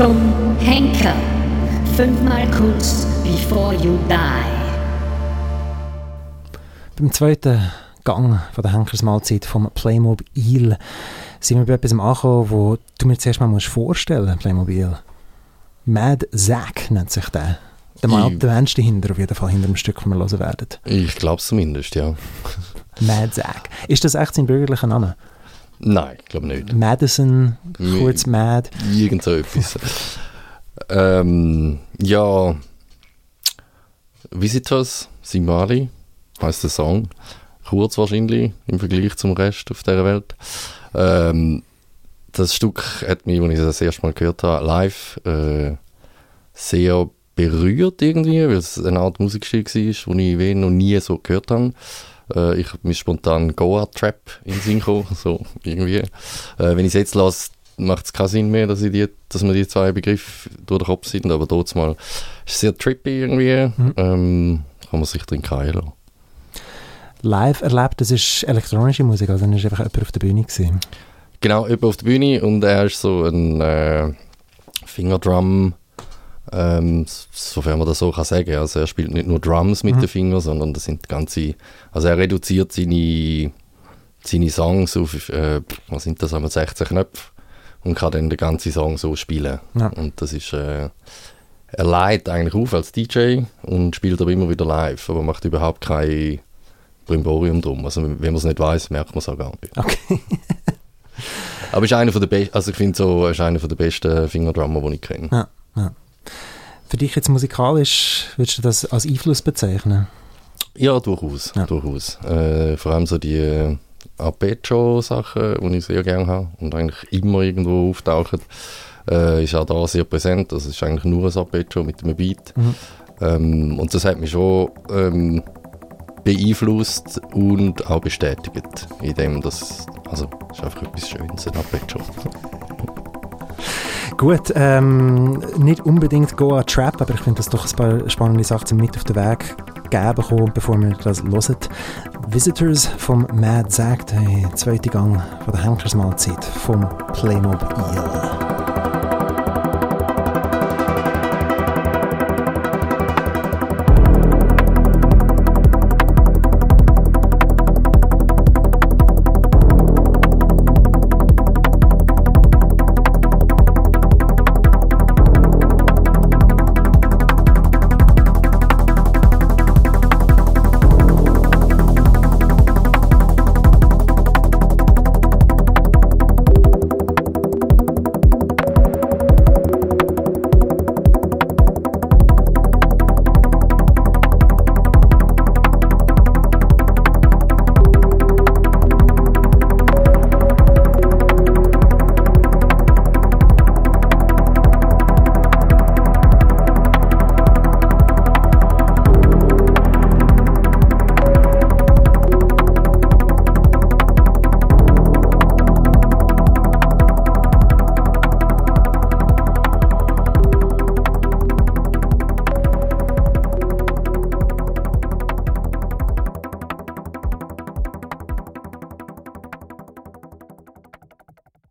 zum Henker. Fünfmal kurz before you die. Beim zweiten Gang von der Henkersmahlzeit vom Playmobil sind wir bei etwas angekommen, wo du mir zuerst mal vorstellen musst, Playmobil. Mad Zack nennt sich der. Der Mann, der Mensch dahinter, auf jeden Fall, hinter dem Stück, das wir hören werden. Ich glaube zumindest, ja. Mad Zack. Ist das echt sein bürgerlicher Name? Nein, ich glaube nicht. Madison, kurz Mad. Irgend so etwas. ähm, ja, Visitors, Simali heißt der Song. Kurz wahrscheinlich im Vergleich zum Rest auf der Welt. Ähm, das Stück hat mich, als ich das erste Mal gehört habe, live äh, sehr berührt irgendwie, weil es eine Art Musikstil war, den ich noch nie so gehört habe. Äh, ich habe mir spontan Goa Trap in den Sinn gekommen, so irgendwie. Äh, wenn ich es jetzt lasse, macht es keinen Sinn mehr, dass, ich die, dass mir die zwei Begriffe durch den Kopf sind, aber dort mal ist sehr trippy irgendwie. Mhm. Ähm, kann man sich drin keilen Live erlebt, das ist elektronische Musik, also dann ist einfach jemand auf der Bühne gewesen. Genau, jemand auf der Bühne und er ist so ein äh, Fingerdrum ähm, sofern man das so kann sagen. Also er spielt nicht nur Drums mit mhm. den Fingern, sondern das sind ganze, also er reduziert seine, seine Songs auf, äh, was sind das, einmal 16 Knöpfe und kann dann den ganzen Song so spielen. Ja. Und das ist, äh, er leitet eigentlich auf als DJ und spielt aber immer wieder live, aber macht überhaupt kein Brimborium drum. Also wenn man es nicht weiß, merkt man es auch gar nicht. Okay. aber ist einer von der besten, also ich finde so, ist einer von der besten Fingerdrummer, die ich kenne. Ja, ja. Für dich jetzt musikalisch, würdest du das als Einfluss bezeichnen? Ja, durchaus. Ja. durchaus. Äh, vor allem so die Arpeggio-Sachen, die ich sehr gerne habe und eigentlich immer irgendwo auftauchen, äh, ist auch da sehr präsent. Das ist eigentlich nur ein Arpeggio mit einem Beat. Mhm. Ähm, und das hat mich schon ähm, beeinflusst und auch bestätigt, indem das, also, ist einfach etwas Schönes, ein Arpeggio. Gut, ähm, nicht unbedingt Go a Trap, aber ich finde, dass doch ein paar spannende Sachen mit auf den Weg geben bekommen, bevor wir das hören. Visitors vom Mad Zack, der zweite Gang von der Henkersmahlzeit vom Playmobil.